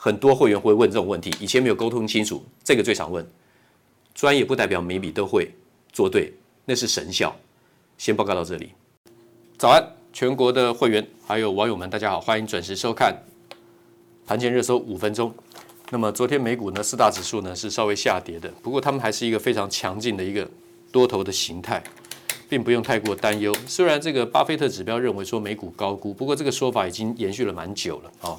很多会员会问这种问题，以前没有沟通清楚，这个最常问。专业不代表每笔都会做对，那是神效。先报告到这里。早安。全国的会员还有网友们，大家好，欢迎准时收看盘前热搜五分钟。那么昨天美股呢，四大指数呢是稍微下跌的，不过他们还是一个非常强劲的一个多头的形态，并不用太过担忧。虽然这个巴菲特指标认为说美股高估，不过这个说法已经延续了蛮久了啊、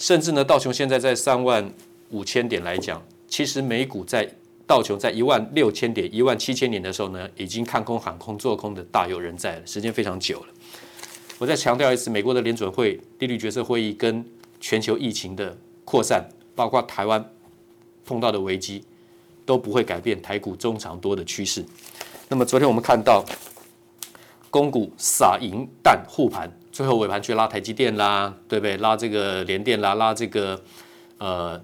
甚至呢，道琼现在在三万五千点来讲，其实美股在道琼在一万六千点、一万七千点的时候呢，已经看空、喊空、做空的大有人在了，时间非常久了。我再强调一次，美国的联准会利率决策会议跟全球疫情的扩散，包括台湾碰到的危机，都不会改变台股中长多的趋势。那么昨天我们看到，公股撒银弹护盘，最后尾盘去拉台积电啦，对不对？拉这个联电啦，拉这个呃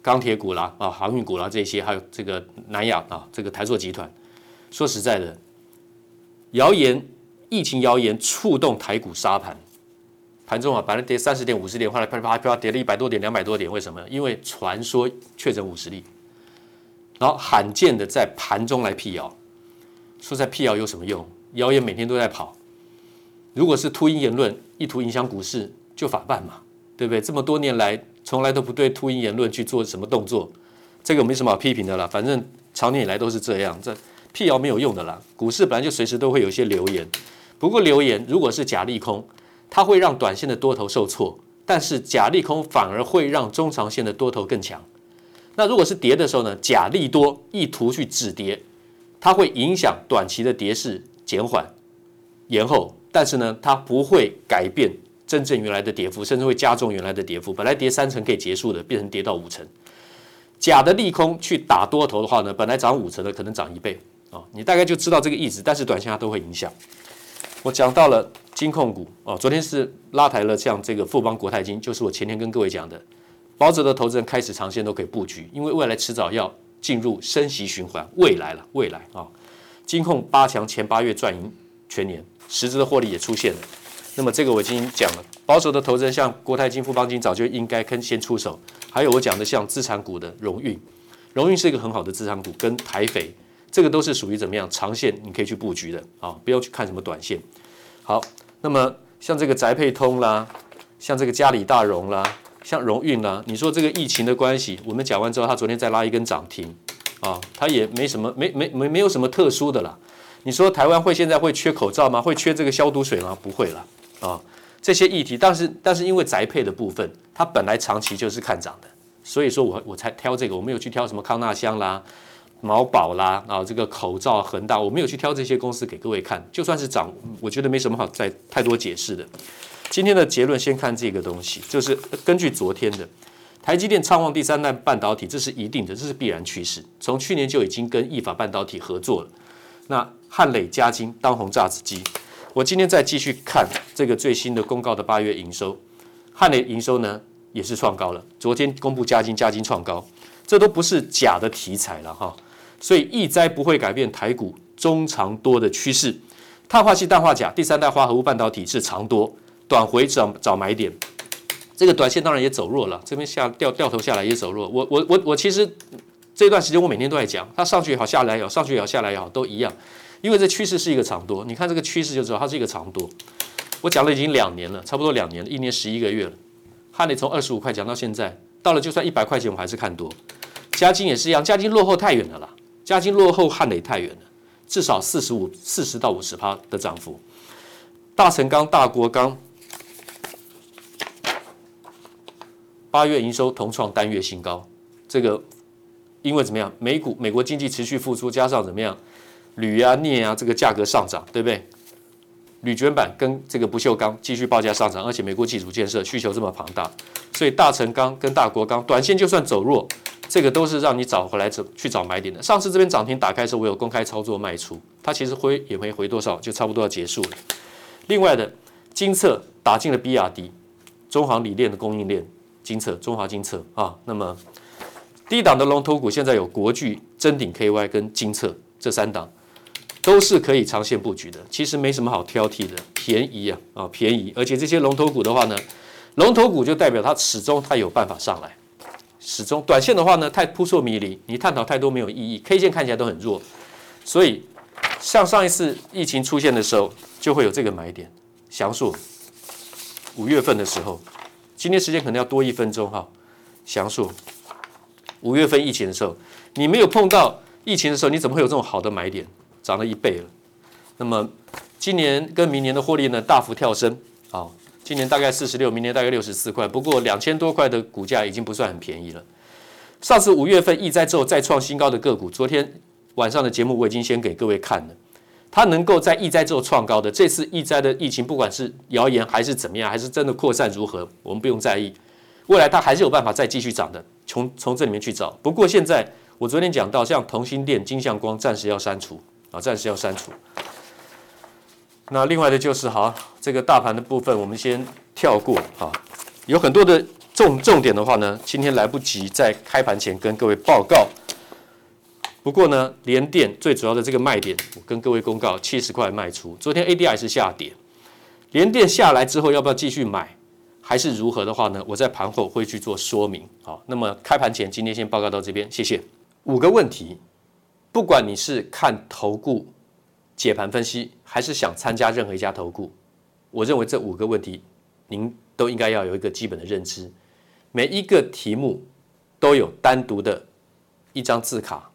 钢铁股啦，啊航运股啦这些，还有这个南亚啊这个台塑集团。说实在的，谣言。疫情谣言触动台股杀盘，盘中啊，本来跌三十点、五十点，后来啪啪啪跌了一百多点、两百多点。为什么？因为传说确诊五十例，然后罕见的在盘中来辟谣，说在辟谣有什么用？谣言每天都在跑，如果是秃鹰言论，意图影响股市，就法办嘛，对不对？这么多年来，从来都不对秃鹰言论去做什么动作，这个没什么好批评的了。反正长年以来都是这样，这辟谣没有用的啦。股市本来就随时都会有一些流言。不过流言如果是假利空，它会让短线的多头受挫，但是假利空反而会让中长线的多头更强。那如果是跌的时候呢？假利多意图去止跌，它会影响短期的跌势减缓、延后，但是呢，它不会改变真正原来的跌幅，甚至会加重原来的跌幅。本来跌三成可以结束的，变成跌到五成。假的利空去打多头的话呢，本来涨五成的可能涨一倍啊、你大概就知道这个意思。但是短线它都会影响。我讲到了金控股哦，昨天是拉抬了像这个富邦国泰金，就是我前天跟各位讲的，保值的投资人开始长线都可以布局，因为未来迟早要进入升息循环，未来了，未来啊，金控八强前八月赚赢全年，实质的获利也出现了。那么这个我已经讲了，保守的投资人像国泰金、富邦金早就应该先出手。还有我讲的像资产股的荣运，荣运是一个很好的资产股，跟台肥这个都是属于怎么样长线你可以去布局的啊，不要去看什么短线。好，那么像这个宅配通啦，像这个嘉里大荣啦，像荣运啦，你说这个疫情的关系，我们讲完之后，它昨天再拉一根涨停啊，它也没什么，没没没没有什么特殊的啦。你说台湾会现在会缺口罩吗？会缺这个消毒水吗？不会了啊。这些议题，但是但是因为宅配的部分，它本来长期就是看涨的，所以说我我才挑这个，我没有去挑什么康纳香啦、毛宝啦啊，这个口罩恒大，我没有去挑这些公司给各位看，就算是涨，我觉得没什么好再太多解释的。今天的结论先看这个东西，就是根据昨天的台积电畅旺第三代半导体，这是一定的，这是必然趋势，从去年就已经跟意法半导体合作了。那汉磊、嘉金当红炸子鸡。我今天再继续看这个最新的公告的八月营收，汉磊营收呢也是创高了。昨天公布嘉金，嘉金创高，这都不是假的题材了哈。所以易灾不会改变台股中长多的趋势。碳化矽、氮化钾第三代化合物半导体是长多，短回找找买点。这个短线当然也走弱了，这边下掉掉头下来也走弱。我我我我其实这段时间我每天都在讲，它上去也好，下来也好，上去也好，下来也好，都一样。因为这趋势是一个长多，你看这个趋势就知道它是一个长多。我讲了已经两年了，差不多两年了，一年十一个月了。汉磊从二十五块讲到现在，到了就算一百块钱，我还是看多。嘉金也是一样，嘉金落后太远了啦，嘉金落后汉磊太远了，至少四十五、四十到五十趴的涨幅。大成钢、大国钢八月营收同创单月新高，这个因为怎么样？美股美国经济持续复苏，加上怎么样？铝啊、镍啊，这个价格上涨，对不对？铝卷板跟这个不锈钢继续报价上涨，而且美国基础建设需求这么庞大，所以大成钢跟大国钢短线就算走弱，这个都是让你找回来走去找买点的。上次这边涨停打开的时候，我有公开操作卖出，它其实回也没回多少，就差不多要结束了。另外的金策打进了 BRD，中航锂电的供应链，金策中华金策啊。那么低档的龙头股现在有国巨、真鼎 KY 跟金策这三档。都是可以长线布局的，其实没什么好挑剔的，便宜啊啊便宜，而且这些龙头股的话呢，龙头股就代表它始终它有办法上来，始终短线的话呢太扑朔迷离，你探讨太多没有意义，K 线看起来都很弱，所以像上一次疫情出现的时候就会有这个买点，详述五月份的时候，今天时间可能要多一分钟哈，详述五月份疫情的时候，你没有碰到疫情的时候，你怎么会有这种好的买点？涨了一倍了，那么今年跟明年的获利呢？大幅跳升，好，今年大概四十六，明年大概六十四块，不过两千多块的股价已经不算很便宜了。上次五月份疫灾之后再创新高的个股，昨天晚上的节目我已经先给各位看了，它能够在疫灾之后创高的，这次疫灾的疫情不管是谣言还是怎么样，还是真的扩散如何，我们不用在意，未来它还是有办法再继续涨的，从从这里面去找。不过现在我昨天讲到，像同心电、金像光暂时要删除。啊，暂时要删除。那另外的就是，好，这个大盘的部分我们先跳过啊。有很多的重重点的话呢，今天来不及在开盘前跟各位报告。不过呢，联电最主要的这个卖点，我跟各位公告，七十块卖出。昨天 ADR 是下跌，联电下来之后要不要继续买，还是如何的话呢？我在盘后会去做说明。好，那么开盘前今天先报告到这边，谢谢。五个问题。不管你是看投顾解盘分析，还是想参加任何一家投顾，我认为这五个问题，您都应该要有一个基本的认知。每一个题目都有单独的一张字卡，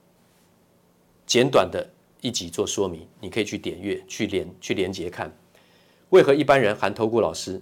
简短的一集做说明，你可以去点阅、去连、去连接看。为何一般人含投顾老师